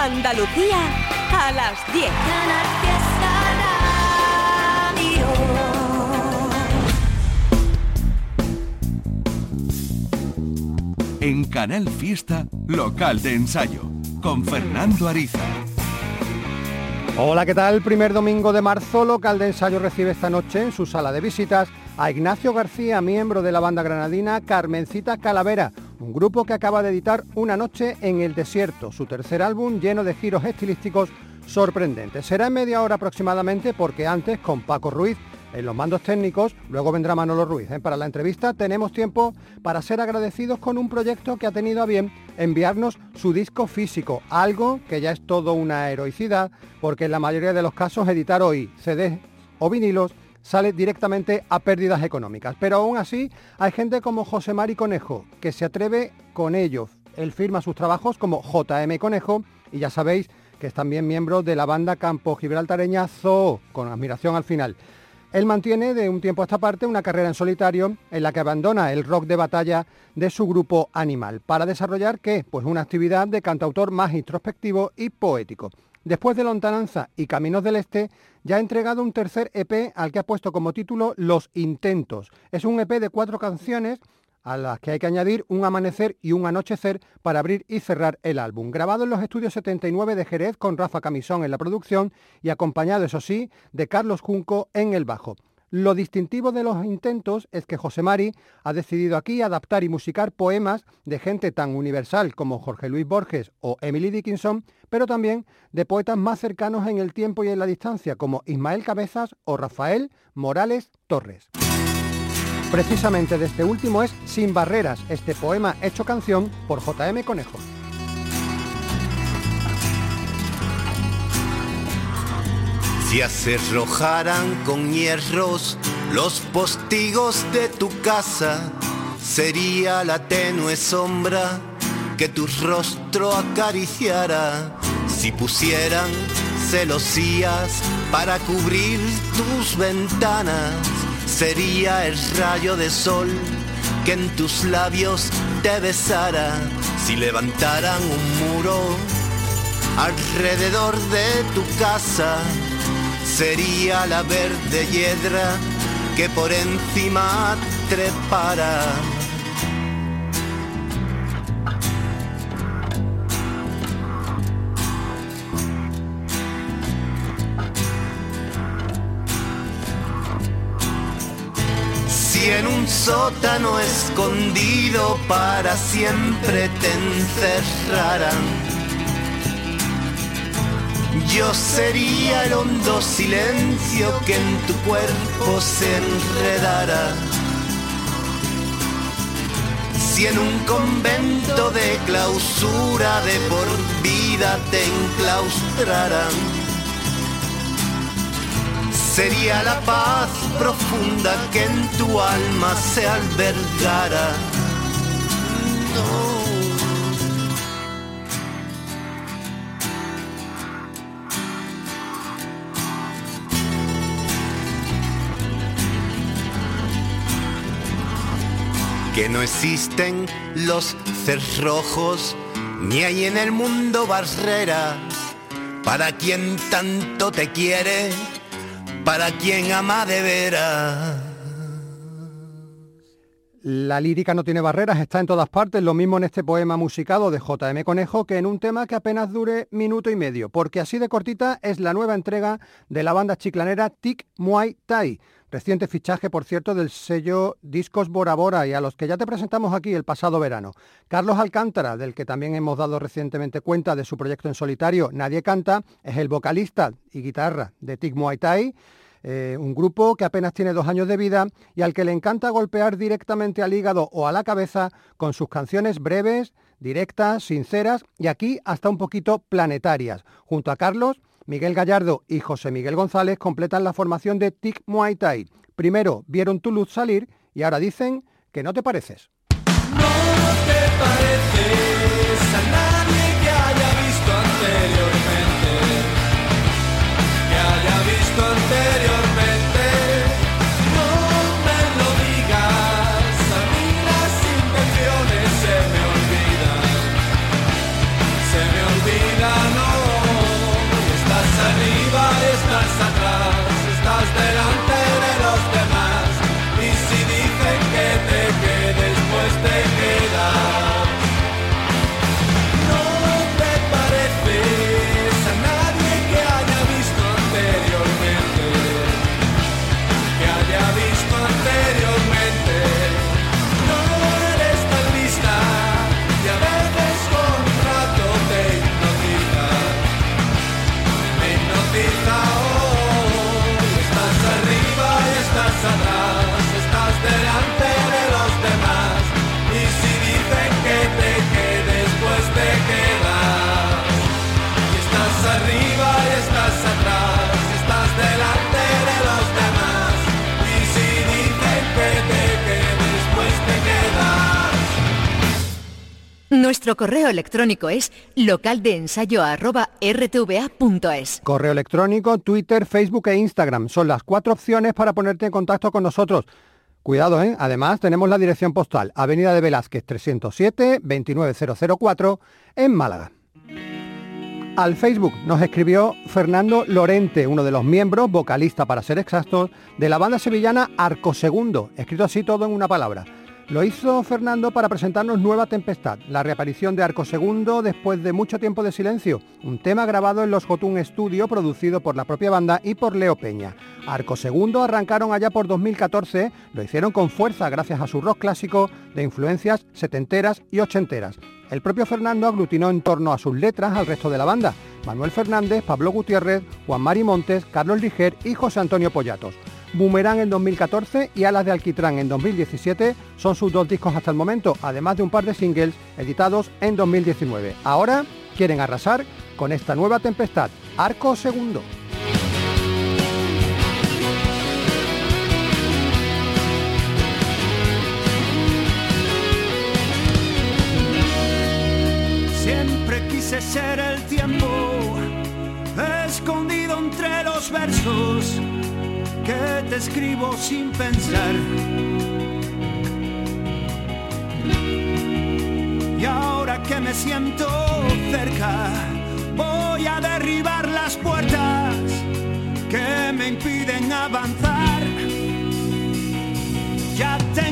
Andalucía a las 10. En Canal Fiesta, local de ensayo, con Fernando Ariza. Hola, ¿qué tal? Primer domingo de marzo, local de ensayo recibe esta noche en su sala de visitas a Ignacio García, miembro de la banda granadina Carmencita Calavera, un grupo que acaba de editar Una noche en el desierto, su tercer álbum lleno de giros estilísticos sorprendentes. Será en media hora aproximadamente porque antes con Paco Ruiz en los mandos técnicos, luego vendrá Manolo Ruiz. ¿eh? Para la entrevista tenemos tiempo para ser agradecidos con un proyecto que ha tenido a bien enviarnos su disco físico, algo que ya es todo una heroicidad, porque en la mayoría de los casos editar hoy CDs o vinilos sale directamente a pérdidas económicas. Pero aún así hay gente como José Mari Conejo que se atreve con ellos. Él firma sus trabajos como JM Conejo y ya sabéis que es también miembro de la banda Campo Gibraltareña Zoo, con admiración al final. Él mantiene de un tiempo a esta parte una carrera en solitario en la que abandona el rock de batalla de su grupo Animal para desarrollar ¿qué? Pues una actividad de cantautor más introspectivo y poético. Después de Lontananza y Caminos del Este, ya ha entregado un tercer EP al que ha puesto como título Los Intentos. Es un EP de cuatro canciones a las que hay que añadir un amanecer y un anochecer para abrir y cerrar el álbum. Grabado en los estudios 79 de Jerez con Rafa Camisón en la producción y acompañado, eso sí, de Carlos Junco en el bajo. Lo distintivo de los intentos es que José Mari ha decidido aquí adaptar y musicar poemas de gente tan universal como Jorge Luis Borges o Emily Dickinson, pero también de poetas más cercanos en el tiempo y en la distancia como Ismael Cabezas o Rafael Morales Torres. Precisamente de este último es Sin Barreras, este poema hecho canción por JM Conejo. Si acerrojaran con hierros los postigos de tu casa, sería la tenue sombra que tu rostro acariciara. Si pusieran celosías para cubrir tus ventanas, sería el rayo de sol que en tus labios te besara. Si levantaran un muro alrededor de tu casa, sería la verde hiedra que por encima trepara. Si en un sótano escondido para siempre te encerraran, yo sería el hondo silencio que en tu cuerpo se enredara. Si en un convento de clausura de por vida te enclaustraran, sería la paz profunda que en tu alma se albergara. No. Que no existen los cerrojos, ni hay en el mundo barreras para quien tanto te quiere, para quien ama de veras. La lírica no tiene barreras, está en todas partes, lo mismo en este poema musicado de JM Conejo que en un tema que apenas dure minuto y medio, porque así de cortita es la nueva entrega de la banda chiclanera Tic Muay Thai Reciente fichaje, por cierto, del sello Discos Bora Bora y a los que ya te presentamos aquí el pasado verano. Carlos Alcántara, del que también hemos dado recientemente cuenta de su proyecto en solitario Nadie Canta, es el vocalista y guitarra de Tic Muay Thai. Eh, un grupo que apenas tiene dos años de vida y al que le encanta golpear directamente al hígado o a la cabeza con sus canciones breves, directas, sinceras y aquí hasta un poquito planetarias. Junto a Carlos Miguel Gallardo y José Miguel González completan la formación de TIC Muay Thai. Primero vieron tu luz salir y ahora dicen que no te pareces. No te pareces Nuestro correo electrónico es localdeensayo.rtva.es. Correo electrónico, Twitter, Facebook e Instagram. Son las cuatro opciones para ponerte en contacto con nosotros. Cuidado, ¿eh? Además, tenemos la dirección postal, Avenida de Velázquez 307 29004 en Málaga. Al Facebook nos escribió Fernando Lorente, uno de los miembros, vocalista para ser exactos, de la banda sevillana Arco Segundo, escrito así todo en una palabra. Lo hizo Fernando para presentarnos Nueva Tempestad, la reaparición de Arco Segundo después de mucho tiempo de silencio, un tema grabado en los Jotun Studio producido por la propia banda y por Leo Peña. Arco Segundo arrancaron allá por 2014, lo hicieron con fuerza gracias a su rock clásico de influencias setenteras y ochenteras. El propio Fernando aglutinó en torno a sus letras al resto de la banda, Manuel Fernández, Pablo Gutiérrez, Juan Mari Montes, Carlos Liger y José Antonio Pollatos. Boomerang en 2014 y Alas de Alquitrán en 2017 son sus dos discos hasta el momento, además de un par de singles editados en 2019. Ahora quieren arrasar con esta nueva tempestad, Arco Segundo. Siempre quise ser el tiempo, escondido entre los versos que te escribo sin pensar. Y ahora que me siento cerca, voy a derribar las puertas que me impiden avanzar. Ya tengo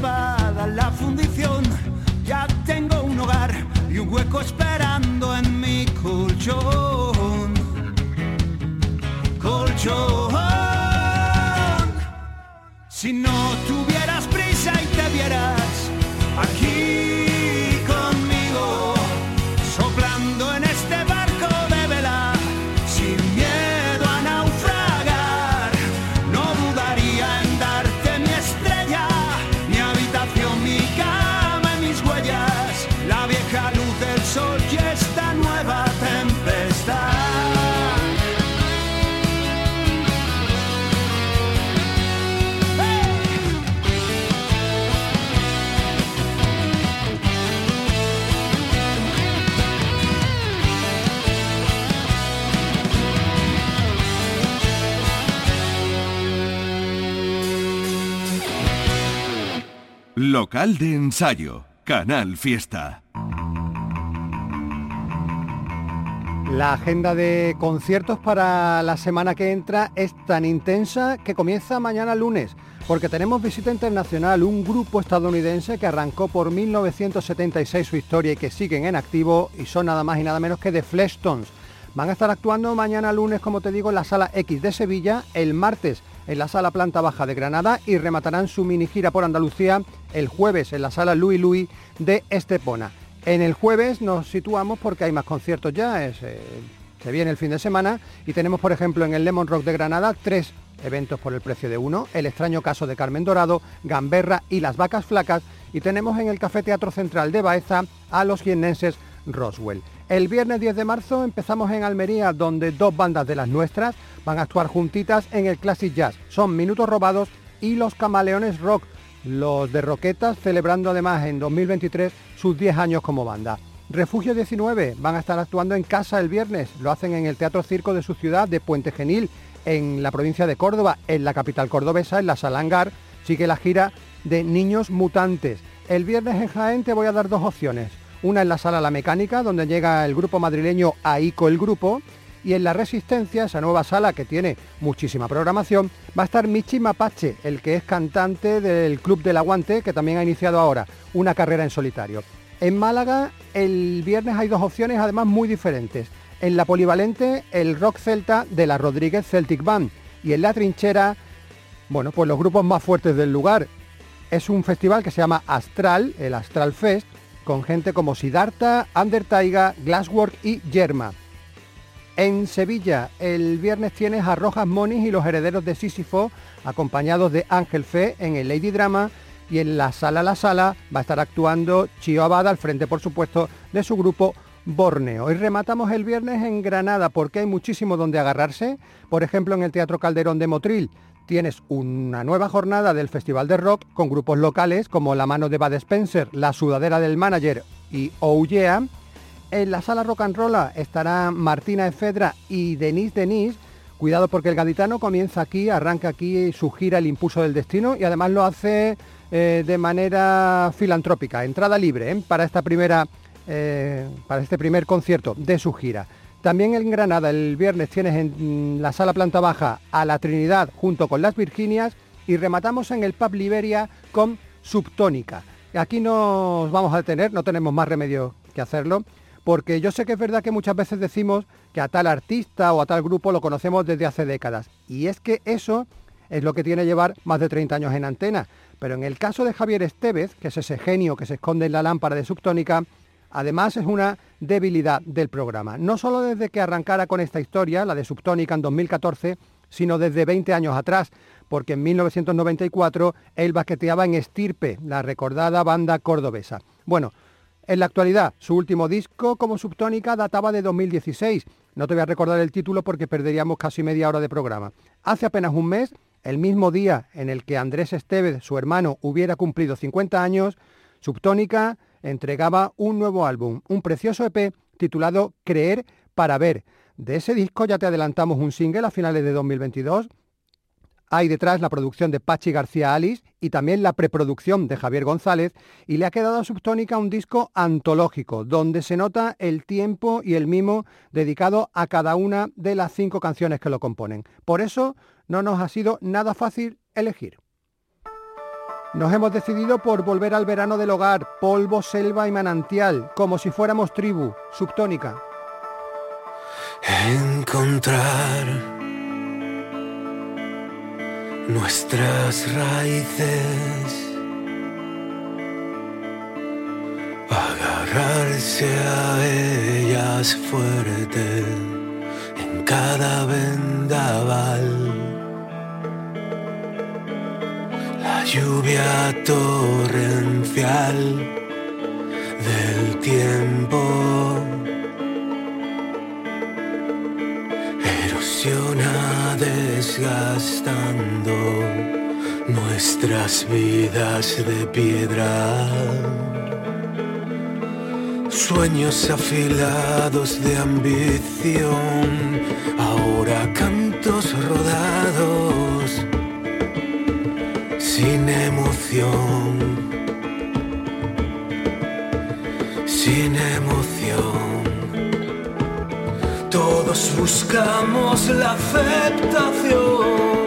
Bye. Local de ensayo, Canal Fiesta. La agenda de conciertos para la semana que entra es tan intensa que comienza mañana lunes, porque tenemos visita internacional, un grupo estadounidense que arrancó por 1976 su historia y que siguen en activo y son nada más y nada menos que The Fleshtones. Van a estar actuando mañana lunes, como te digo, en la sala X de Sevilla, el martes en la sala planta baja de Granada y rematarán su mini gira por Andalucía el jueves en la sala Louis Louis de Estepona. En el jueves nos situamos porque hay más conciertos ya, eh, se viene el fin de semana y tenemos por ejemplo en el Lemon Rock de Granada tres eventos por el precio de uno, el extraño caso de Carmen Dorado, Gamberra y las vacas flacas y tenemos en el Café Teatro Central de Baeza a los jiennenses Roswell. El viernes 10 de marzo empezamos en Almería donde dos bandas de las nuestras van a actuar juntitas en el Classic Jazz. Son Minutos Robados y los Camaleones Rock los de Roquetas celebrando además en 2023 sus 10 años como banda. Refugio 19 van a estar actuando en casa el viernes, lo hacen en el Teatro Circo de su ciudad de Puente Genil, en la provincia de Córdoba, en la capital cordobesa, en la Salangar, sigue la gira de Niños Mutantes. El viernes en Jaén te voy a dar dos opciones. Una en la Sala La Mecánica, donde llega el grupo madrileño AICO el Grupo, y en La Resistencia, esa nueva sala que tiene muchísima programación, va a estar Michi Mapache, el que es cantante del Club del Aguante, que también ha iniciado ahora una carrera en solitario. En Málaga, el viernes hay dos opciones, además muy diferentes. En la polivalente, el rock celta de la Rodríguez Celtic Band. Y en la trinchera, bueno, pues los grupos más fuertes del lugar. Es un festival que se llama Astral, el Astral Fest, con gente como Siddhartha, Undertaiga, Glasswork y Yerma. En Sevilla, el viernes tienes a Rojas Monis y los herederos de Sísifo, acompañados de Ángel Fe en el Lady Drama y en la Sala La Sala va a estar actuando Chio Abad al frente, por supuesto, de su grupo Borneo. Y rematamos el viernes en Granada porque hay muchísimo donde agarrarse. Por ejemplo, en el Teatro Calderón de Motril tienes una nueva jornada del Festival de Rock con grupos locales como La Mano de Bad Spencer, La Sudadera del Manager y Ouyea en la sala rock and roll estará Martina Efedra y Denise Denise. Cuidado porque el gaditano comienza aquí, arranca aquí su gira El Impulso del Destino y además lo hace eh, de manera filantrópica, entrada libre ¿eh? para, esta primera, eh, para este primer concierto de su gira. También en Granada el viernes tienes en la sala planta baja a la Trinidad junto con las Virginias y rematamos en el Pub Liberia con Subtónica. Aquí nos vamos a detener, no tenemos más remedio que hacerlo porque yo sé que es verdad que muchas veces decimos que a tal artista o a tal grupo lo conocemos desde hace décadas. Y es que eso es lo que tiene llevar más de 30 años en antena. Pero en el caso de Javier Estevez, que es ese genio que se esconde en la lámpara de Subtónica, además es una debilidad del programa. No solo desde que arrancara con esta historia, la de Subtónica en 2014, sino desde 20 años atrás, porque en 1994 él baqueteaba en Estirpe, la recordada banda cordobesa. Bueno, en la actualidad, su último disco como subtónica databa de 2016. No te voy a recordar el título porque perderíamos casi media hora de programa. Hace apenas un mes, el mismo día en el que Andrés Estevez, su hermano, hubiera cumplido 50 años, Subtónica entregaba un nuevo álbum, un precioso EP titulado Creer para ver. De ese disco ya te adelantamos un single a finales de 2022 hay detrás la producción de Pachi García Alice y también la preproducción de Javier González y le ha quedado a Subtónica un disco antológico donde se nota el tiempo y el mimo dedicado a cada una de las cinco canciones que lo componen. Por eso no nos ha sido nada fácil elegir. Nos hemos decidido por volver al verano del hogar, polvo, selva y manantial, como si fuéramos tribu, subtónica. Encontrar nuestras raíces. Agarrarse a ellas fuerte en cada vendaval. Lluvia torrencial del tiempo desgastando nuestras vidas de piedra. Sueños afilados de ambición, ahora cantos rodados, sin emoción. Sin emoción, todos buscamos la aceptación.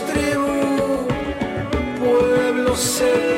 Tribu, pueblo, selva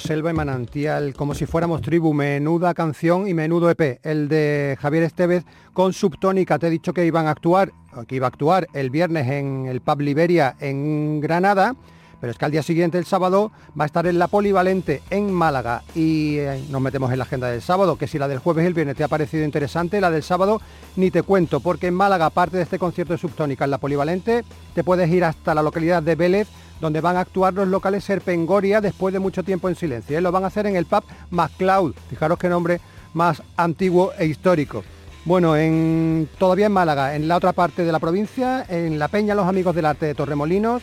Selva y manantial, como si fuéramos tribu, menuda canción y menudo EP, el de Javier Estevez con Subtónica. Te he dicho que iban a actuar, que iba a actuar el viernes en el Pub Liberia en Granada, pero es que al día siguiente, el sábado, va a estar en la Polivalente en Málaga. Y eh, nos metemos en la agenda del sábado, que si la del jueves y el viernes te ha parecido interesante, la del sábado ni te cuento, porque en Málaga, aparte de este concierto de Subtónica en la Polivalente, te puedes ir hasta la localidad de Vélez, donde van a actuar los locales Serpengoria después de mucho tiempo en silencio. ¿eh? Lo van a hacer en el pub MacLeod. Fijaros qué nombre más antiguo e histórico. Bueno, en, todavía en Málaga, en la otra parte de la provincia, en La Peña Los Amigos del Arte de Torremolinos,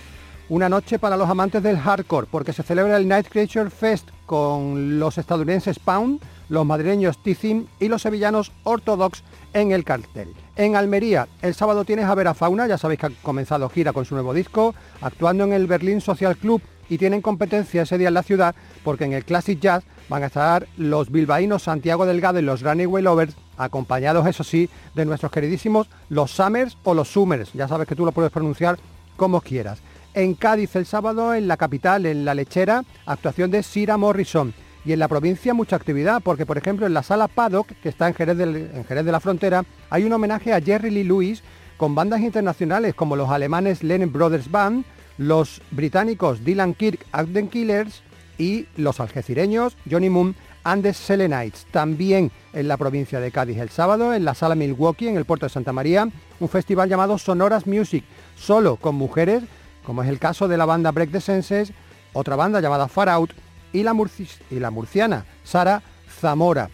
una noche para los amantes del hardcore, porque se celebra el Night Creature Fest con los estadounidenses Pound, los madrileños Tizim y los sevillanos Orthodox en el cartel. En Almería, el sábado tienes a Vera Fauna, ya sabéis que ha comenzado gira con su nuevo disco, actuando en el Berlín Social Club y tienen competencia ese día en la ciudad porque en el Classic Jazz van a estar los bilbaínos Santiago Delgado y los Runaway Lovers, acompañados eso sí de nuestros queridísimos los Summers o los Summers, ya sabes que tú lo puedes pronunciar como quieras. En Cádiz el sábado, en la capital, en La Lechera, actuación de Sira Morrison. Y en la provincia mucha actividad, porque por ejemplo en la sala Paddock, que está en Jerez, de la Frontera, hay un homenaje a Jerry Lee Lewis con bandas internacionales como los alemanes Lennon Brothers Band, los británicos Dylan Kirk and Killers y los algecireños Johnny Moon and the Selenites. También en la provincia de Cádiz el sábado, en la sala Milwaukee, en el puerto de Santa María, un festival llamado Sonoras Music, solo con mujeres, como es el caso de la banda Break the Senses, otra banda llamada Far Out y la, y la murciana Sara Zamora.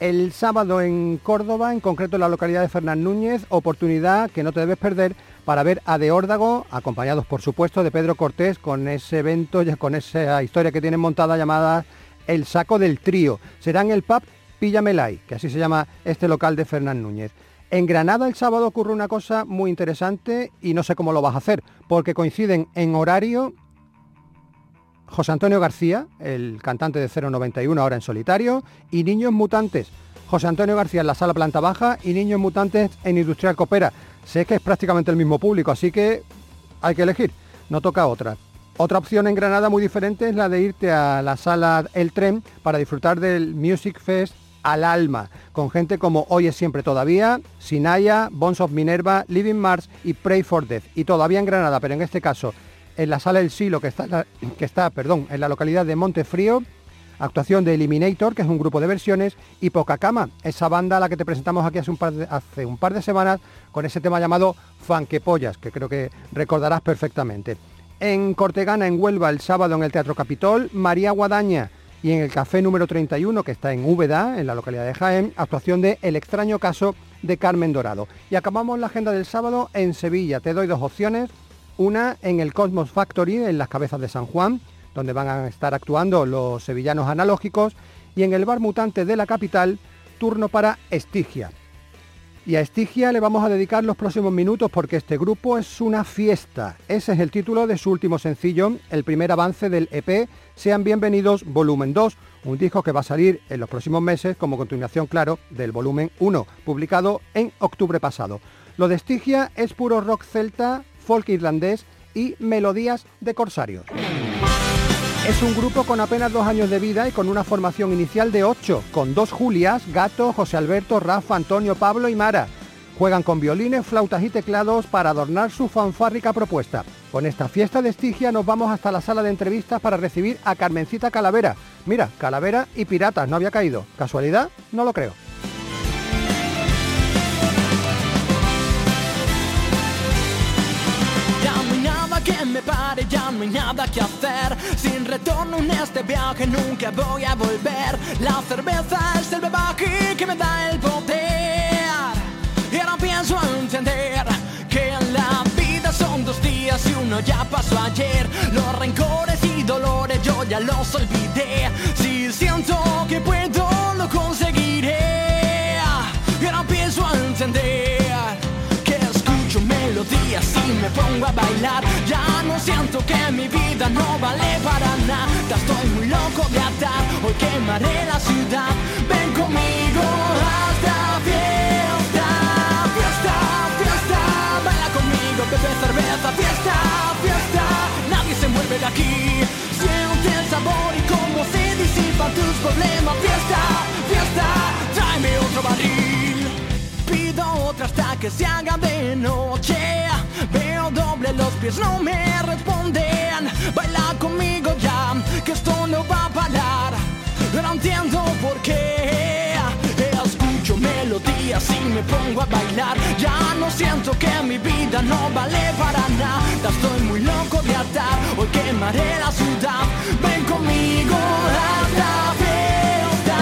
El sábado en Córdoba, en concreto en la localidad de Fernán Núñez, oportunidad que no te debes perder para ver a De Órdago, acompañados por supuesto de Pedro Cortés, con ese evento, con esa historia que tienen montada llamada El Saco del Trío. Será en el pub Pillamelay, que así se llama este local de Fernán Núñez. En Granada el sábado ocurre una cosa muy interesante y no sé cómo lo vas a hacer, porque coinciden en horario José Antonio García, el cantante de 091 ahora en solitario, y Niños Mutantes. José Antonio García en la sala planta baja y Niños Mutantes en Industrial Copera. Sé que es prácticamente el mismo público, así que hay que elegir, no toca otra. Otra opción en Granada muy diferente es la de irte a la sala El Tren para disfrutar del Music Fest al alma, con gente como Hoy es siempre todavía, Sinaya, Bones of Minerva, Living Mars y Pray for Death. Y todavía en Granada, pero en este caso en la sala El Silo, que está, que está perdón, en la localidad de Montefrío, actuación de Eliminator, que es un grupo de versiones, y Poca Cama, esa banda a la que te presentamos aquí hace un par de, hace un par de semanas con ese tema llamado Fanquepollas, que creo que recordarás perfectamente. En Cortegana, en Huelva, el sábado en el Teatro Capitol, María Guadaña, y en el Café número 31, que está en Úbeda, en la localidad de Jaén, actuación de El extraño caso de Carmen Dorado. Y acabamos la agenda del sábado en Sevilla. Te doy dos opciones. Una en el Cosmos Factory, en las cabezas de San Juan, donde van a estar actuando los sevillanos analógicos. Y en el Bar Mutante de la capital, turno para Estigia. Y a Estigia le vamos a dedicar los próximos minutos porque este grupo es una fiesta. Ese es el título de su último sencillo, el primer avance del EP Sean Bienvenidos Volumen 2, un disco que va a salir en los próximos meses como continuación, claro, del volumen 1, publicado en octubre pasado. Lo de Estigia es puro rock celta, folk irlandés y melodías de corsarios. Es un grupo con apenas dos años de vida y con una formación inicial de ocho, con dos Julias, Gato, José Alberto, Rafa, Antonio, Pablo y Mara. Juegan con violines, flautas y teclados para adornar su fanfárrica propuesta. Con esta fiesta de Estigia nos vamos hasta la sala de entrevistas para recibir a Carmencita Calavera. Mira, Calavera y Piratas, no había caído. ¿Casualidad? No lo creo. Que me pare, ya no hay nada que hacer. Sin retorno en este viaje nunca voy a volver. La cerveza es el bebaje que me da el poder. Y ahora pienso entender que en la vida son dos días y uno ya pasó ayer. Los rencores y dolores yo ya los olvidé. Si siento que puedo, lo conseguiré. Y ahora pienso entender que escucho melodías y me pongo a bailar. Que mi vida no vale para nada. Estoy muy loco de atar, hoy quemaré la ciudad. Ven conmigo no me responden. Baila conmigo ya, que esto no va a parar. No entiendo por qué. Escucho melodías y me pongo a bailar. Ya no siento que mi vida no vale para nada. Estoy muy loco de atar, hoy quemaré la ciudad. Ven conmigo a la fiesta,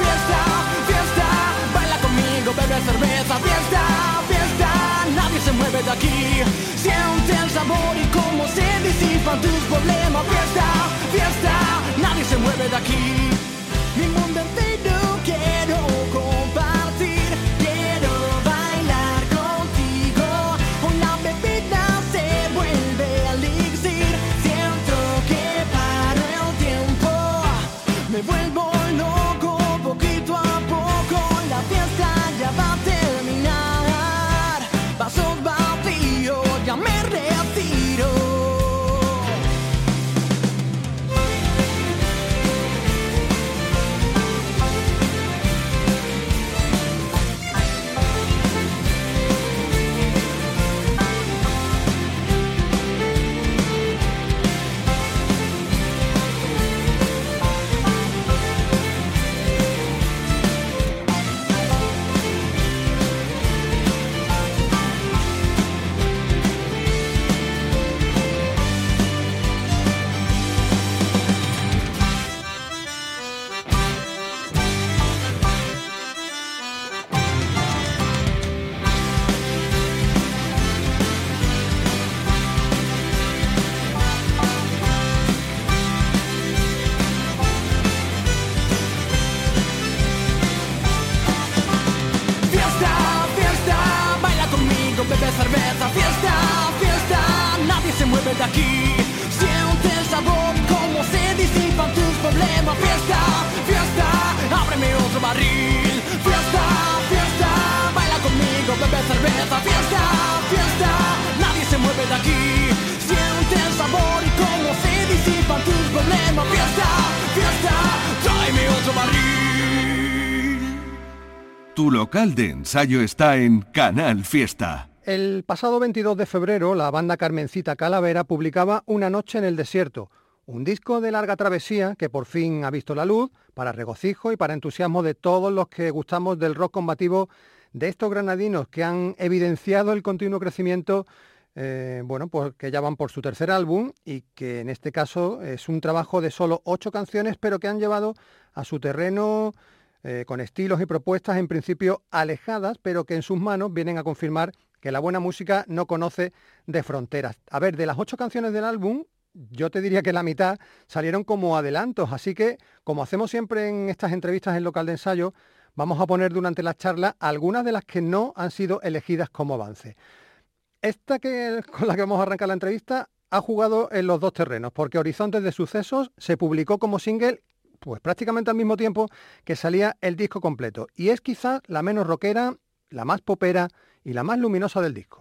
fiesta, fiesta. Baila conmigo, bebe cerveza, fiesta, fiesta. Nadie se mueve de aquí. Siente sabor y cómo se disipan tus problemas. De ensayo está en Canal Fiesta. El pasado 22 de febrero, la banda Carmencita Calavera publicaba Una noche en el desierto, un disco de larga travesía que por fin ha visto la luz para regocijo y para entusiasmo de todos los que gustamos del rock combativo de estos granadinos que han evidenciado el continuo crecimiento, eh, bueno, pues que ya van por su tercer álbum y que en este caso es un trabajo de solo ocho canciones, pero que han llevado a su terreno eh, con estilos y propuestas en principio alejadas, pero que en sus manos vienen a confirmar que la buena música no conoce de fronteras. A ver, de las ocho canciones del álbum, yo te diría que la mitad salieron como adelantos, así que, como hacemos siempre en estas entrevistas en local de ensayo, vamos a poner durante la charla algunas de las que no han sido elegidas como avance. Esta que, con la que vamos a arrancar la entrevista ha jugado en los dos terrenos, porque Horizontes de Sucesos se publicó como single pues prácticamente al mismo tiempo que salía el disco completo, y es quizás la menos rockera, la más popera y la más luminosa del disco.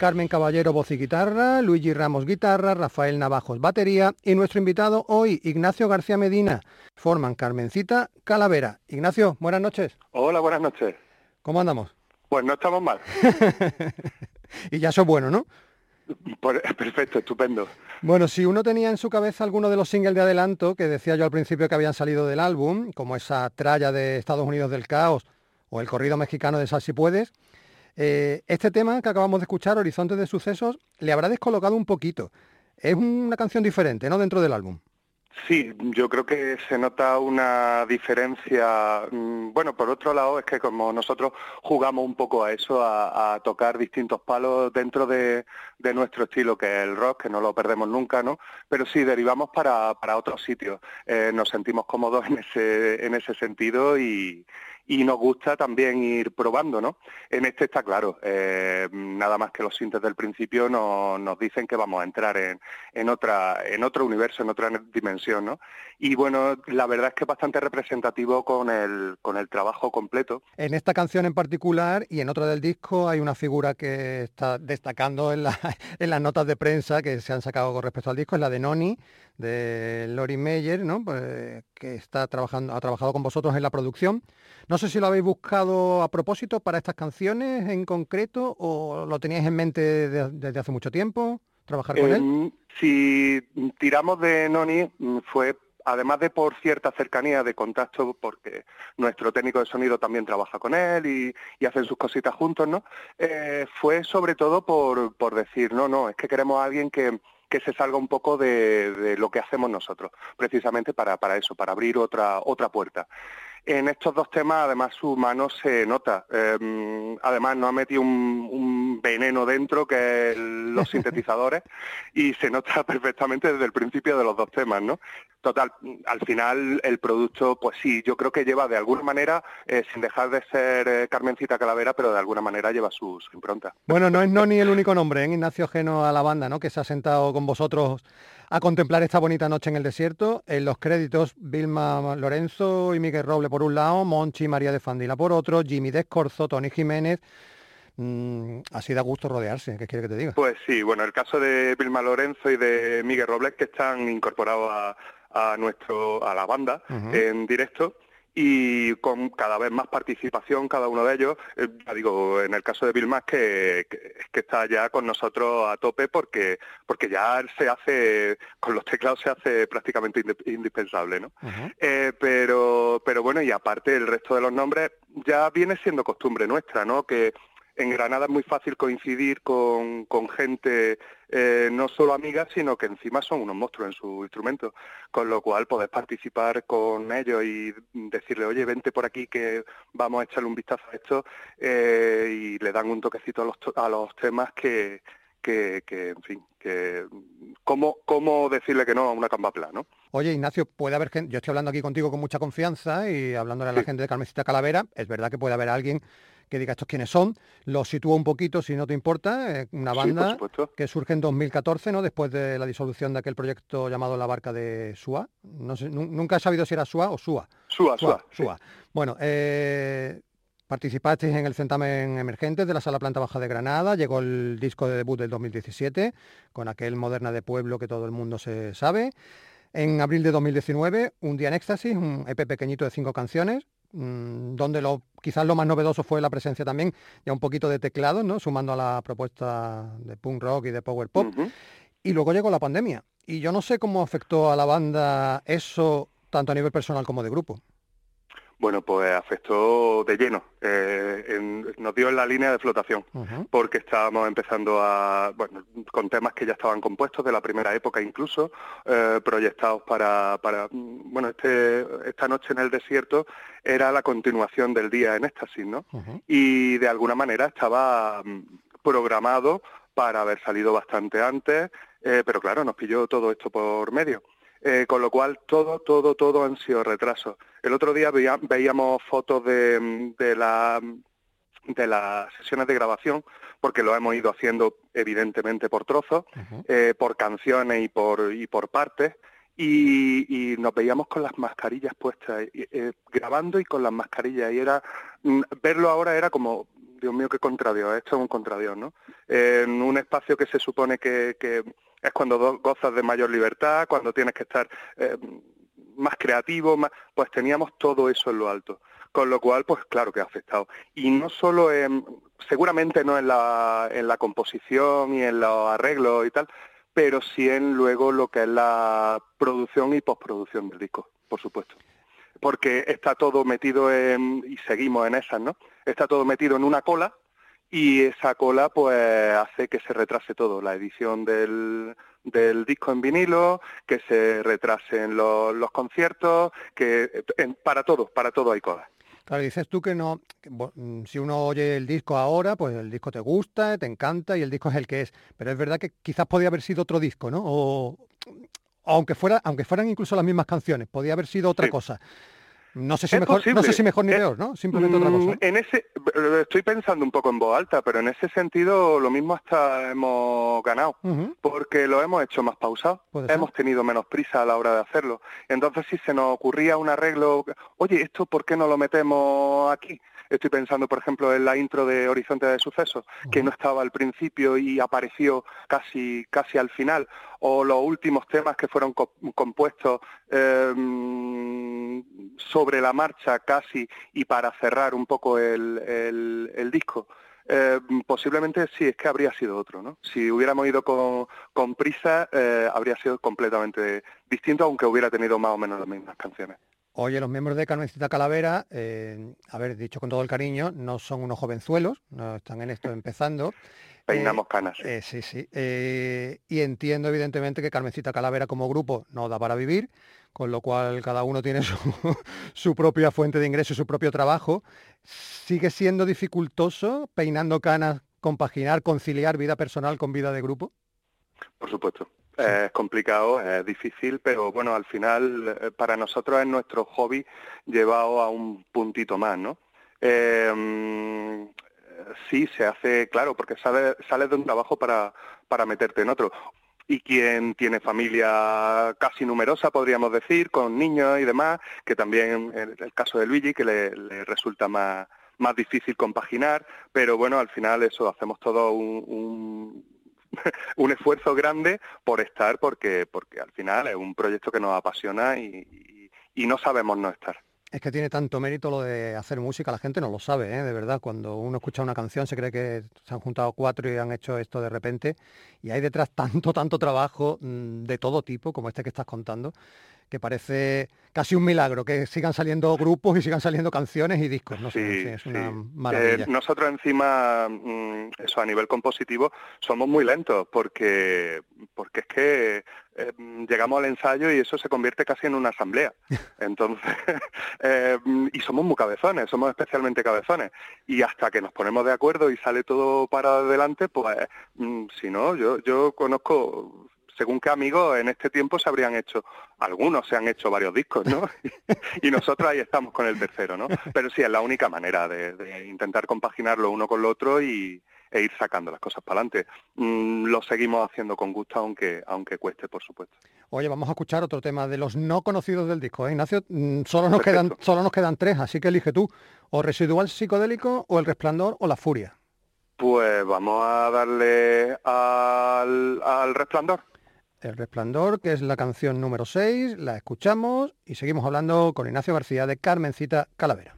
Carmen Caballero, voz y guitarra, Luigi Ramos, guitarra, Rafael Navajos, batería y nuestro invitado hoy, Ignacio García Medina. Forman Carmencita Calavera. Ignacio, buenas noches. Hola, buenas noches. ¿Cómo andamos? Pues no estamos mal. y ya eso es bueno, ¿no? Perfecto, estupendo. Bueno, si uno tenía en su cabeza alguno de los singles de adelanto que decía yo al principio que habían salido del álbum, como esa tralla de Estados Unidos del caos o el corrido mexicano de Sal si puedes, eh, este tema que acabamos de escuchar, Horizontes de Sucesos, le habrá descolocado un poquito. Es una canción diferente, ¿no? Dentro del álbum. Sí, yo creo que se nota una diferencia. mm, Bueno, por otro lado, es que como nosotros jugamos un poco a eso, a, a tocar distintos palos dentro de, nuestro estilo, que es el rock, que no lo perdemos nunca, ¿no? Pero sí, derivamos para, para otros sitios. Eh, nos sentimos cómodos en ese, en ese sentido y, y nos gusta también ir probando, ¿no? En este está claro, eh, nada más que los sintes del principio no- nos dicen que vamos a entrar en, en otra, en otro universo, en otra dimensión, ¿no? Y bueno, la verdad es que es bastante representativo con el, con el trabajo completo. En esta canción en particular y en otra del disco hay una figura que está destacando en, la- en las notas de prensa que se han sacado con respecto al disco, es la de Noni, de Lori Meyer, ¿no? Pues, que está trabajando, ha trabajado con vosotros en la producción. No sé si lo habéis buscado a propósito para estas canciones en concreto o lo teníais en mente de- desde hace mucho tiempo, trabajar con él. Em, si tiramos de Noni, mm, fue además de por cierta cercanía de contacto, porque nuestro técnico de sonido también trabaja con él y, y hacen sus cositas juntos, ¿no? Eh, fue sobre todo por, por decir, no, no, es que queremos a alguien que, que se salga un poco de, de lo que hacemos nosotros, precisamente para, para eso, para abrir otra, otra puerta. En estos dos temas, además, su mano se nota. Eh, además, nos ha metido un, un veneno dentro, que es los sintetizadores, y se nota perfectamente desde el principio de los dos temas, ¿no? Total, al final el producto, pues sí, yo creo que lleva de alguna manera, eh, sin dejar de ser eh, Carmencita Calavera, pero de alguna manera lleva su, su impronta. Bueno, no es Noni el único nombre, ¿eh? Ignacio Geno a la banda, ¿no? Que se ha sentado con vosotros a contemplar esta bonita noche en el desierto. En los créditos, Vilma Lorenzo y Miguel Roble por un lado, Monchi y María de Fandila por otro, Jimmy Descorzo, Tony Jiménez. Mm, así da gusto rodearse, ¿qué quiere que te diga? Pues sí, bueno, el caso de Vilma Lorenzo y de Miguel Robles que están incorporados a, a nuestro a la banda en directo y con cada vez más participación cada uno de ellos. Eh, ya digo, en el caso de Vilma es que, que, es que está ya con nosotros a tope porque porque ya se hace con los teclados se hace prácticamente indispensable, ¿no? Eh, pero, pero bueno, y aparte el resto de los nombres ya viene siendo costumbre nuestra, ¿no? Que en Granada es muy fácil coincidir con, con gente eh, no solo amiga, sino que encima son unos monstruos en su instrumento, con lo cual podés participar con ellos y decirle, oye, vente por aquí que vamos a echarle un vistazo a esto eh, y le dan un toquecito a los, to- a los temas que, que, que, en fin, que cómo, cómo decirle que no a una cambapla, ¿no? Oye, Ignacio, puede haber gente, yo estoy hablando aquí contigo con mucha confianza y hablándole a la Sí. gente de Carmencita Calavera, es verdad que puede haber alguien que diga estos quiénes son, los sitúo un poquito si no te importa, eh, una banda que surge en 2014, ¿no? Después de la disolución de aquel proyecto llamado La Barca de Sua. No sé, nu- nunca he sabido si era Sua o Sua. Sua, Sua, Sua, sí. Bueno, eh, participasteis en el certamen Emergentes de la Sala Planta Baja de Granada, llegó el disco de debut del 2017, con aquel Moderna de Pueblo que todo el mundo se sabe. En abril de 2019, Un Día en Éxtasis, un EP pequeñito de cinco canciones, donde lo, quizás lo más novedoso fue la presencia también ya un poquito de teclado, ¿no? sumando a la propuesta de punk rock y de power pop. Y luego llegó la pandemia. Y yo no sé cómo afectó a la banda eso, tanto a nivel personal como de grupo. Bueno, pues afectó de lleno, eh, en- nos dio en la línea de flotación, porque estábamos empezando a, bueno, con temas que ya estaban compuestos de la primera época incluso, eh, proyectados para, para, bueno, este, esta noche en el desierto era la continuación del día en éxtasis, ¿no? Y de alguna manera estaba mm, programado para haber salido bastante antes, eh, pero claro, nos pilló todo esto por medio. Eh, con lo cual todo, todo, todo han sido retrasos. El otro día veía- veíamos fotos de, de, la, de las sesiones de grabación, porque lo hemos ido haciendo evidentemente por trozos, eh, por canciones y por, y por partes, y, y nos veíamos con las mascarillas puestas, y, eh, grabando y con las mascarillas, y era, mm, verlo ahora era como, Dios mío, qué contradios, esto es un contradios, ¿no? En un espacio que se supone que, que es cuando do- gozas de mayor libertad, cuando tienes que estar eh, más creativo, más, pues teníamos todo eso en lo alto. Con lo cual, pues claro que ha afectado. Y no solo en, seguramente no en la, en la composición y en los arreglos y tal, pero sí en luego lo que es la producción y postproducción del disco, por supuesto. Porque está todo metido en, y seguimos en esas, ¿no? Está todo metido en una cola y esa cola pues hace que se retrase todo, la edición del, del disco en vinilo, que se retrasen los, los conciertos, que en- para todo, para todo hay cola. Claro, dices tú que no, que, bo- mm, si uno oye el disco ahora, pues el disco te gusta, te encanta y el disco es el que es. Pero es verdad que quizás podía haber sido otro disco, ¿no? O, o aunque fuera, aunque fueran incluso las mismas canciones, podía haber sido otra Sí. cosa. No sé si Es mejor, no sé si mejor ni Es- peor, ¿no? Simplemente otra cosa. Mm, En ese, eh, estoy pensando un poco en voz alta, pero en ese sentido lo mismo hasta hemos ganado, porque lo hemos hecho más pausado, hemos tenido menos prisa a la hora de hacerlo. Entonces si se nos ocurría un arreglo, oye, ¿esto por qué no lo metemos aquí? Estoy pensando, por ejemplo, en la intro de Horizonte de Sucesos, que no estaba al principio y apareció casi, casi al final, o los últimos temas que fueron co- compuestos eh, sobre la marcha casi y para cerrar un poco el, el- el disco. Eh, posiblemente sí, es que habría sido otro, ¿no? Si hubiéramos ido con, con prisa, eh, habría sido completamente distinto, aunque hubiera tenido más o menos las mismas canciones. Oye, los miembros de Carmencita Calavera, eh, a ver, dicho con todo el cariño, no son unos jovenzuelos, no están en esto empezando. Peinamos canas. sí. Eh, sí, sí. Eh, y entiendo evidentemente que Carmencita Calavera como grupo no da para vivir, con lo cual cada uno tiene su, su propia fuente de ingreso y su propio trabajo. ¿Sigue siendo dificultoso peinando canas, compaginar, conciliar vida personal con vida de grupo? Por supuesto. Es complicado, es difícil, pero bueno, al final eh, para nosotros es nuestro hobby llevado a un puntito más, ¿no? Eh, mm, sí, se hace, claro, porque sales sales de un trabajo para, para meterte en otro. Y quien tiene familia casi numerosa, podríamos decir, con niños y demás, que también el caso de Luigi, que le, resulta más, más difícil compaginar, pero bueno, al final eso, hacemos todo un, un, un esfuerzo grande por estar, porque, porque al final es un proyecto que nos apasiona y- y no sabemos no estar. Es que tiene tanto mérito lo de hacer música, la gente no lo sabe, ¿eh? de verdad. Cuando uno escucha una canción se cree que se han juntado cuatro y han hecho esto de repente. Y hay detrás tanto, tanto trabajo mm, de todo tipo, como este que estás contando, que parece casi un milagro que sigan saliendo grupos y sigan saliendo canciones y discos. No Sí, sí, es sí. una Eh, maravilla. nosotros encima, mm, eso a nivel compositivo, somos muy lentos porque, porque es que eh, mm, llegamos al ensayo y eso se convierte casi en una asamblea. Entonces, eh, mm, y somos muy cabezones, somos especialmente cabezones. Y hasta que nos ponemos de acuerdo y sale todo para adelante, pues mm, si no, yo, yo conozco según qué amigos en este tiempo se habrían hecho, algunos se han hecho varios discos, ¿no? y nosotros ahí estamos con el tercero, ¿no? Pero sí, es la única manera de, de intentar compaginarlo uno con lo otro y, e ir sacando las cosas para adelante. Mm, lo seguimos haciendo con gusto, aunque, aunque cueste, por supuesto. Oye, vamos a escuchar otro tema de los no conocidos del disco. ¿eh, Ignacio, Mm, solo nos, quedan, solo nos quedan tres, así que elige tú, o Residual Psicodélico, o El Resplandor, o La Furia. Pues vamos a darle al, al resplandor. El Resplandor, que es la canción número 6, la escuchamos y seguimos hablando con Ignacio García de Carmencita Calavera.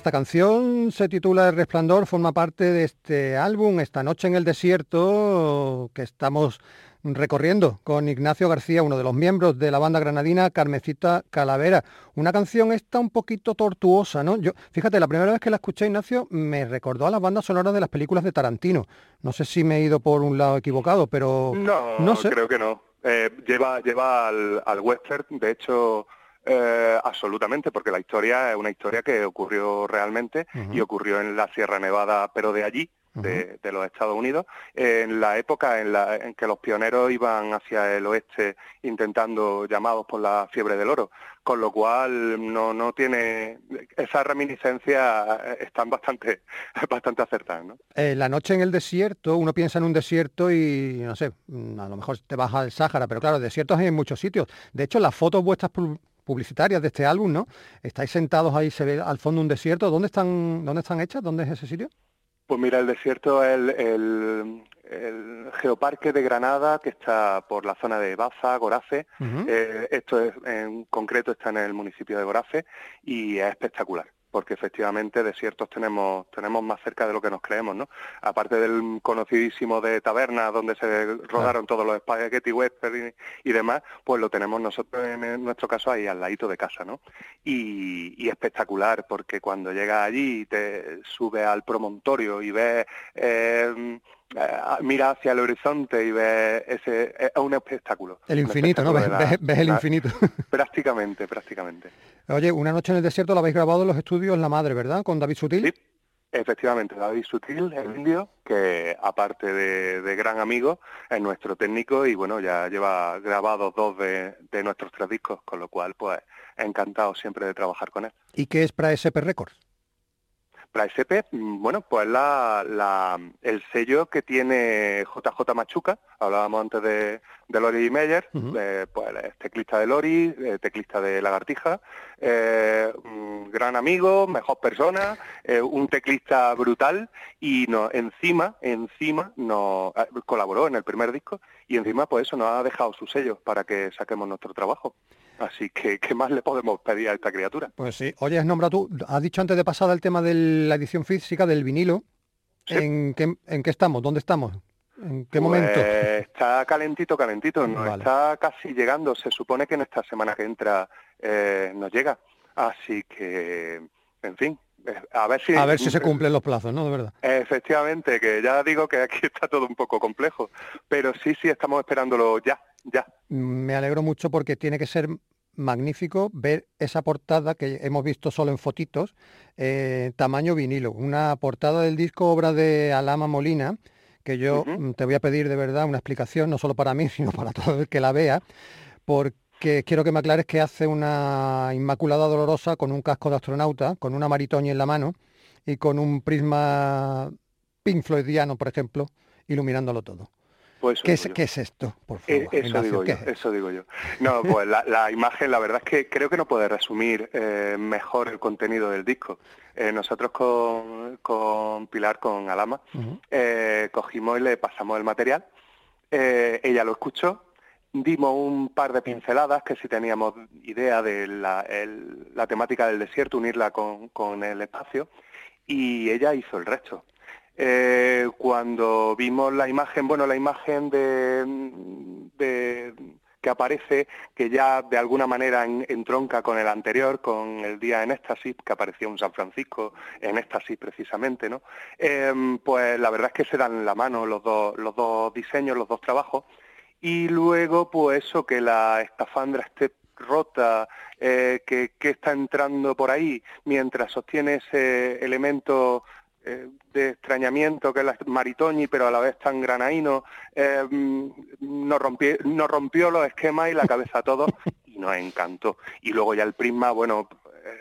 Esta canción se titula El Resplandor, forma parte de este álbum, Esta Noche en el Desierto, que estamos recorriendo con Ignacio García, uno de los miembros de la banda granadina Carmecita Calavera. Una canción esta un poquito tortuosa, ¿no? Yo, fíjate, la primera vez que la escuché, Ignacio, me recordó a las bandas sonoras de las películas de Tarantino. No sé si me he ido por un lado equivocado, pero No, no sé. creo que no. Eh, lleva lleva al, al western, de hecho, eh, absolutamente, porque la historia es una historia que ocurrió realmente y ocurrió en la Sierra Nevada, pero de allí, de, de los Estados Unidos, en la época en, la, en que los pioneros iban hacia el oeste intentando llamados por la fiebre del oro, con lo cual no, no tiene esas reminiscencias eh, están bastante bastante acertadas, ¿no? Eh, la noche en el desierto, uno piensa en un desierto y, no sé, mm, a lo mejor te baja al Sáhara, pero claro, desiertos hay en muchos sitios. De hecho, las fotos vuestras publicitarias de este álbum, ¿no? Estáis sentados ahí, se ve al fondo un desierto. ¿Dónde están, dónde están hechas? ¿Dónde es ese sitio? Pues mira, el desierto es el, el- el geoparque de Granada, que está por la zona de Baza, Gorace. Ujú. Eh, esto es, en concreto está en el municipio de Gorace y es espectacular, porque efectivamente desiertos tenemos tenemos más cerca de lo que nos creemos, ¿no? Aparte del conocidísimo de Taberna, donde se rodaron todos los spaghetti western y, y demás, pues lo tenemos nosotros en, en nuestro caso ahí al ladito de casa, ¿no? Y, y espectacular, porque cuando llegas allí y te subes al promontorio y ves... eh, eh, mira hacia el horizonte y ves ese es un espectáculo El infinito, ¿no? Ves, espectáculo de la- ves- ves el la- infinito. prácticamente prácticamente Oye, Una noche en el desierto la habéis grabado en los estudios La Madre, ¿verdad? Con David Sutil. Sí, efectivamente, David Sutil, el indio, que aparte de, de gran amigo, es nuestro técnico y bueno, ya lleva grabados dos de, de nuestros tres discos, con lo cual pues encantado siempre de trabajar con él. ¿Y qué es para SP Records? Praesepe, mm, bueno, pues la, la, el sello que tiene JJ Machuca, hablábamos antes de, de Lori Meyer, eh, pues es teclista de Lori, eh, teclista de Lagartija, eh, un gran amigo, mejor persona, eh, un teclista brutal y no, encima, encima eh, colaboró en el primer disco y encima pues eso nos ha dejado su sello para que saquemos nuestro trabajo. Así que, ¿qué más le podemos pedir a esta criatura? Pues sí. Oye, has nombrado tú, has dicho antes de pasada el tema de la edición física del vinilo. Sí. ¿En, qué, ¿En qué estamos? ¿Dónde estamos? ¿En qué Pues momento? Está calentito, calentito, nos Vale. está casi llegando. Se supone que en esta semana que entra eh, nos llega. Así que, en fin, eh, a ver si... A ver si se cumplen los plazos, ¿no? De verdad. Efectivamente, que ya digo que aquí está todo un poco complejo. Pero sí, sí, estamos esperándolo ya, ya. Me alegro mucho porque tiene que ser magnífico ver esa portada que hemos visto solo en fotitos, eh, tamaño vinilo. Una portada del disco obra de Alama Molina, que yo mm, te voy a pedir de verdad una explicación, no solo para mí, sino para todo el que la vea, porque quiero que me aclares que hace una Inmaculada Dolorosa con un casco de astronauta, con una maritoña en la mano y con un prisma Pink Floydiano, por ejemplo, iluminándolo todo. Pues ¿Qué es, qué es esto, por Eh, favor? eso Ignacio? digo ¿Qué yo, es? eso digo yo. No, pues la, la imagen, la verdad es que creo que no puede resumir eh, mejor el contenido del disco. Eh, nosotros con, con Pilar, con Alama, eh, cogimos y le pasamos el material. Eh, ella lo escuchó, dimos un par de pinceladas que si teníamos idea de la, el- la temática del desierto, unirla con, con el espacio, y ella hizo el resto. Eh, cuando vimos la imagen, bueno, la imagen de, de- que aparece, que ya de alguna manera en- entronca con el anterior, con el día en éxtasis, que aparecía un San Francisco en éxtasis precisamente, ¿no? Em, pues la verdad es que se dan la mano los dos, los dos diseños, los dos trabajos, y luego pues eso, que la escafandra esté rota, eh, que, que está entrando por ahí, mientras sostiene ese elemento eh, de extrañamiento que es la maritoñi, pero a la vez tan granaíno, eh, nos, rompió, nos rompió los esquemas y la cabeza a todos y nos encantó. Y luego ya el prisma, bueno,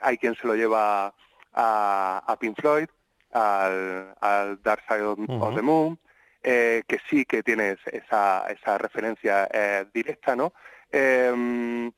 hay quien se lo lleva a, a Pink Floyd, al, al Dark Side of, the Moon, eh, que sí que tiene esa, esa referencia eh, directa, ¿no? Eh,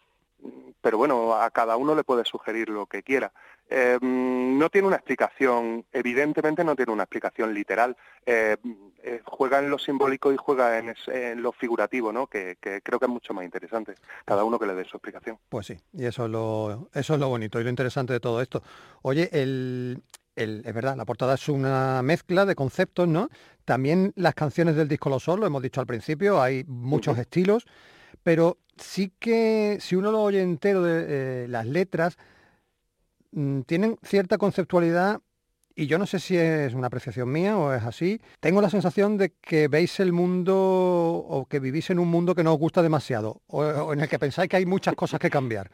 pero bueno, a cada uno le puede sugerir lo que quiera. Eh, no tiene una explicación, evidentemente no tiene una explicación literal. Eh, eh, juega en lo simbólico y juega en, es- en lo figurativo, ¿no? Que, que creo que es mucho más interesante. Cada uno que le dé su explicación. Pues sí, y eso es lo, eso es lo bonito y lo interesante de todo esto. Oye, el, el- es verdad, la portada es una mezcla de conceptos, ¿no? También las canciones del disco Lo Sol, lo hemos dicho al principio, hay muchos estilos, pero sí que si uno lo oye entero de eh, las letras, tienen cierta conceptualidad y yo no sé si es una apreciación mía o es así. Tengo la sensación de que veis el mundo o que vivís en un mundo que no os gusta demasiado o, o en el que pensáis que hay muchas cosas que cambiar.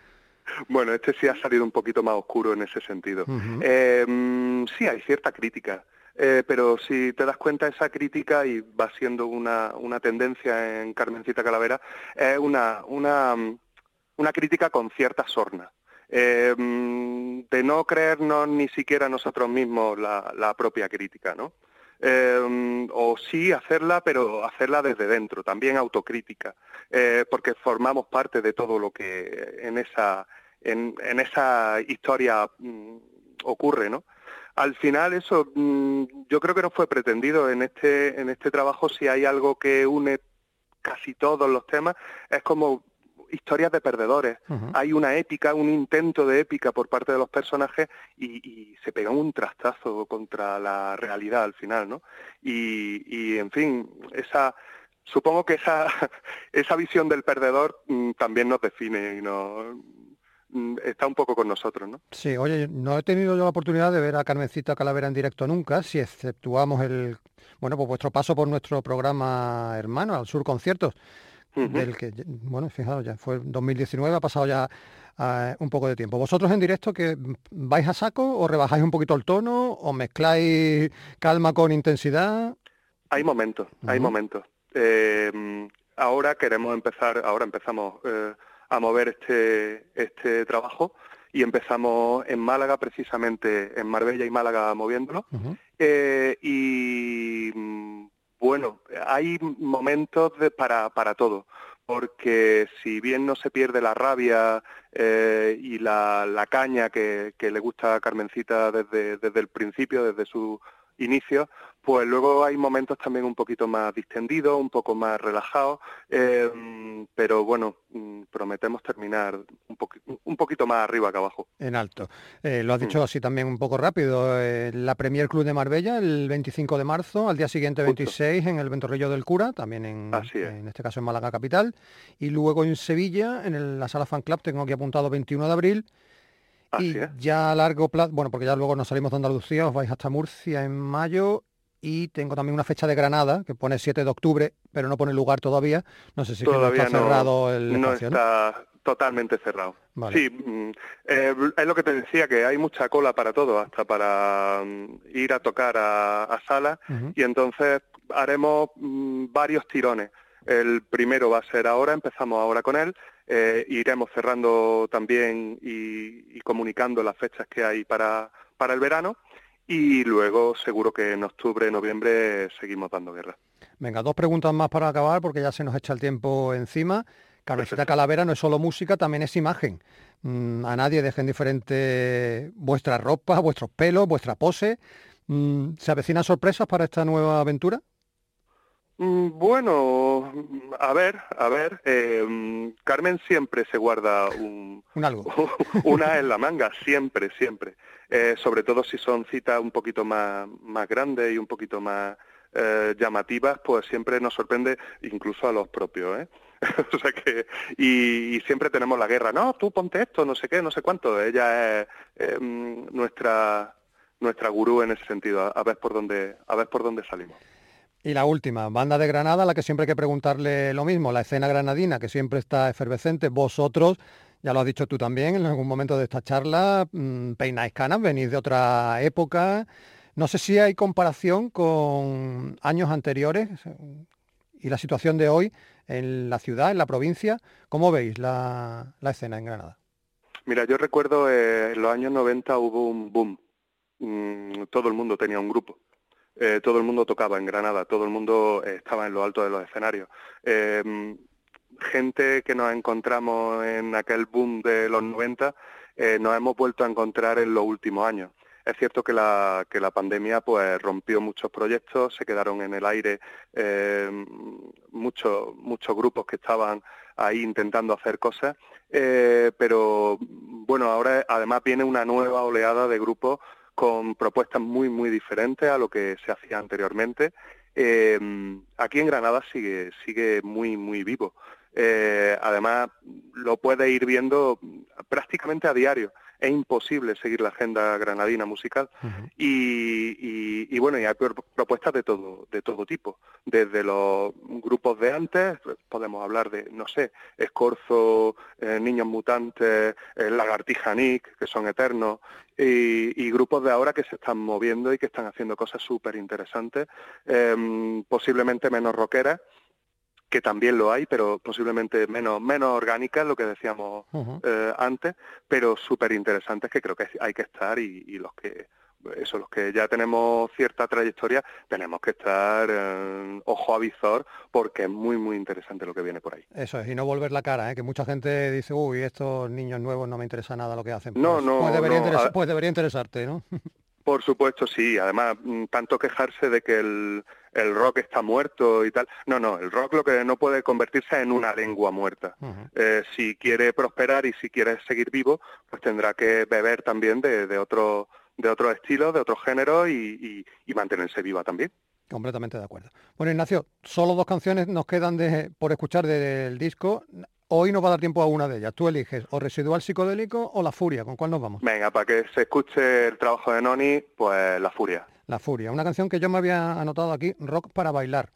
Bueno, este sí ha salido un poquito más oscuro en ese sentido. Eh, mm, sí, hay cierta crítica, eh, pero si te das cuenta esa crítica y va siendo una, una tendencia en Carmencita Calavera, es una, una, mm, una crítica con cierta sorna. Mm, de no creernos ni siquiera nosotros mismos la, propia crítica, ¿no? Mm, o sí hacerla, pero hacerla desde dentro, también autocrítica, eh, porque formamos parte de todo lo que en esa, en, en esa historia mm, ocurre, ¿no? Al final eso, mm, yo creo que no fue pretendido en este, en este trabajo, si hay algo que une casi todos los temas, es como historias de perdedores. Hay una épica, un intento de épica por parte de los personajes y, y se pegan un trastazo contra la realidad al final, ¿no? Y, y en fin, esa supongo que esa esa visión del perdedor mm, también nos define y nos mm, está un poco con nosotros, ¿no? Sí, oye, no he tenido yo la oportunidad de ver a Carmencita Calavera en directo nunca, si exceptuamos el, bueno, pues vuestro paso por nuestro programa hermano, al Sur Conciertos, Del que, bueno, fijaos, ya fue en 2019, ha pasado ya eh, un poco de tiempo. ¿Vosotros en directo que vais a saco o rebajáis un poquito el tono o mezcláis calma con intensidad? Hay momentos, hay momentos. Eh, mm, ahora queremos empezar, ahora empezamos eh, a mover este, este trabajo y empezamos en Málaga precisamente, en Marbella y Málaga moviéndolo. Eh, y mm, bueno, hay momentos de- para, para todo, porque si bien no se pierde la rabia eh, y la, la caña que, le gusta a Carmencita desde, desde el principio, desde su inicio, pues luego hay momentos también un poquito más distendidos, un poco más relajados, eh, pero bueno, mm, prometemos terminar un, un poquito más arriba que abajo. En alto. Eh, lo has dicho Mm. así también un poco rápido. eh, la Premier Club de Marbella el 25 de marzo, al día siguiente Justo. 26 en el Ventorrillo del Cura, también en, es. en este caso en Málaga Capital. Y luego en Sevilla, en el- la Sala Fan Club, tengo aquí apuntado 21 de abril. Así y es. ya a largo plazo, bueno, porque ya luego nos salimos de Andalucía, os vais hasta Murcia en mayo. Y tengo también una fecha de Granada, que pone 7 de octubre, pero no pone lugar todavía. No sé si que no Todavía está cerrado el no espacio, ¿no? está totalmente cerrado. Vale. Sí, mm, eh, es lo que te decía, que hay mucha cola para todo, hasta para mm, ir a tocar a, a salas, y entonces haremos mm, varios tirones. El primero va a ser ahora, empezamos ahora con él, eh, iremos cerrando también y, y comunicando las fechas que hay para, para el verano, y luego seguro que en octubre, noviembre seguimos dando guerra. Venga, dos preguntas más para acabar porque ya se nos echa el tiempo encima. Perfecto. Calavera no es solo música, también es imagen. Mm, a nadie dejen diferente vuestra ropa, vuestros pelos, vuestra pose. Mm, ¿Se avecinan sorpresas para esta nueva aventura? Mm, Bueno, a ver, a ver. eh, mm, Carmen siempre se guarda un, Un algo. una en la manga, siempre, siempre. Eh, sobre todo si son citas un poquito más, más grandes y un poquito más eh, llamativas, pues siempre nos sorprende incluso a los propios, ¿eh? o sea que, y, y siempre tenemos la guerra, no, tú ponte esto, no sé qué, no sé cuánto. Ella es eh, mm, nuestra nuestra gurú en ese sentido, a, a ver por dónde, a ver por dónde salimos. Y la última, banda de Granada, la que siempre hay que preguntarle lo mismo, la escena granadina, que siempre está efervescente. Vosotros, ya lo has dicho tú también en algún momento de esta charla, mm, peináis canas, venís de otra época. No sé si hay comparación con años anteriores eh, y la situación de hoy en la ciudad, en la provincia. ¿Cómo veis la, la escena en Granada? Mira, yo recuerdo eh, en los años 90 hubo un boom. Mm, todo el mundo tenía un grupo. Eh, todo el mundo tocaba en Granada, todo el mundo eh, estaba en lo alto de los escenarios. Mm, gente que nos encontramos en aquel boom de los 90 eh, nos hemos vuelto a encontrar en los últimos años. Es cierto que la, que la pandemia pues rompió muchos proyectos, se quedaron en el aire eh, muchos, muchos grupos que estaban ahí intentando hacer cosas, eh, pero bueno, ahora además viene una nueva oleada de grupos con propuestas muy, muy diferentes a lo que se hacía anteriormente. Eh, aquí en Granada sigue, sigue muy, muy vivo. Eh, además, lo puede ir viendo prácticamente a diario es imposible seguir la agenda granadina musical. Y, y, bueno y hay propuestas de todo de todo tipo. Desde los grupos de antes podemos hablar de no sé Escorzo eh, Niños Mutantes eh, Lagartija Nick que son eternos y, grupos de ahora que se están moviendo y que están haciendo cosas súper interesantes em, posiblemente menos rockeras que también lo hay, pero posiblemente menos, menos orgánicas, lo que decíamos eh, antes, pero súper interesantes que creo que hay que estar y, los que eso, los que ya tenemos cierta trayectoria, tenemos que estar eh, ojo a visor porque es muy, muy interesante lo que viene por ahí. Eso es, y no volver la cara, ¿eh? que mucha gente dice, uy, estos niños nuevos no me interesa nada lo que hacen. no, pues, no, pues debería, pues debería interesarte, ¿no? Por supuesto, sí. Además, mm, tanto quejarse de que el, el, rock está muerto y tal. No, no, el rock lo que no puede convertirse en una lengua muerta. Eh, si quiere prosperar y si quiere seguir vivo, pues tendrá que beber también de, de otro de otro estilo, de otro género y, y, mantenerse viva también. Completamente de acuerdo. Bueno, Ignacio, solo dos canciones nos quedan de, por escuchar del disco. Hoy no va a dar tiempo a una de ellas. Tú eliges o Residual Psicodélico o La Furia. ¿Con cuál nos vamos? Venga, para que se escuche el trabajo de Noni, pues La Furia. La Furia, una canción que yo me había anotado aquí, Rock para bailar.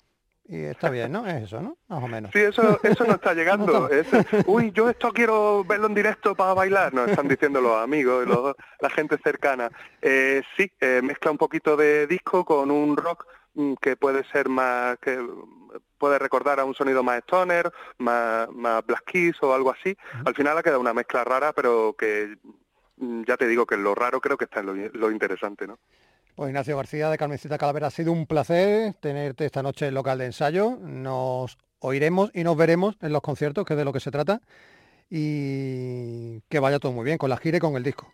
Y está bien, ¿no? Es eso, ¿no? Más o menos. Sí, eso, eso no está llegando. uy, yo esto quiero verlo en directo para bailar. Nos están diciendo los amigos, los, la gente cercana. Eh, sí, eh, mezcla un poquito de disco con un rock mm, que puede ser más, que puede recordar a un sonido más stoner, más, más Black Keys o algo así. Al final ha quedado una mezcla rara, pero que mm, ya te digo que lo raro creo que está en lo, interesante, ¿no? Pues Ignacio García de Carmencita Calavera, ha sido un placer tenerte esta noche en local de ensayo. Nos oiremos y nos veremos en los conciertos, que es de lo que se trata. Y que vaya todo muy bien con la gira y con el disco.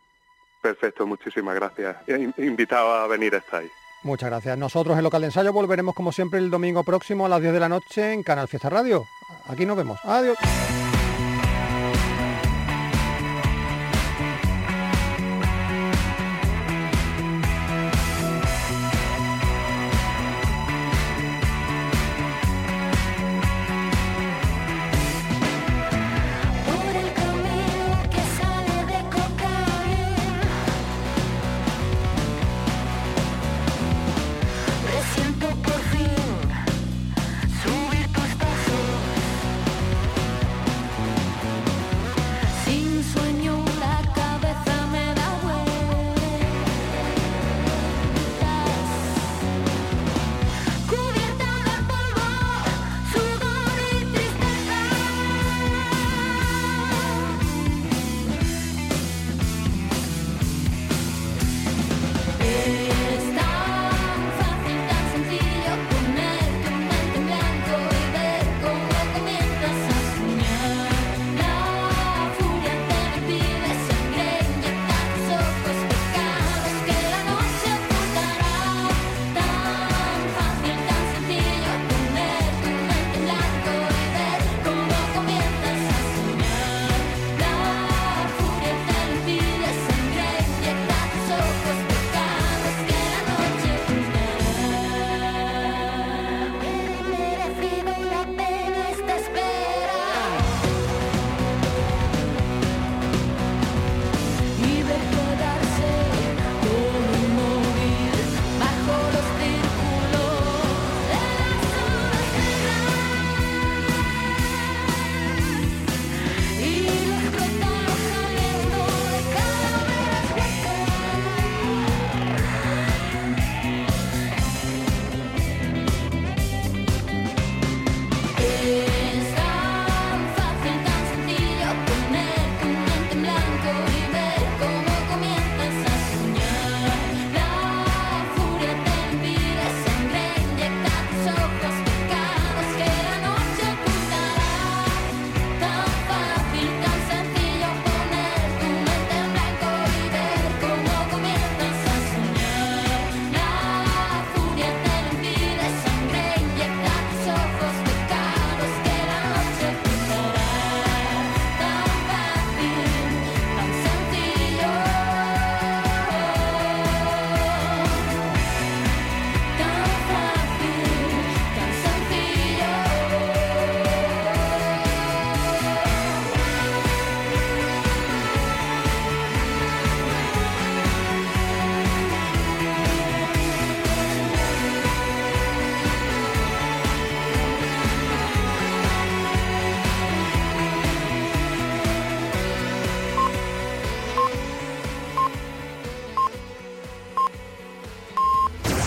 Perfecto, muchísimas gracias. Invitado a venir ahí. Muchas gracias. Nosotros en local de ensayo volveremos como siempre el domingo próximo a las 10 de la noche en Canal Fiesta Radio. Aquí nos vemos. Adiós.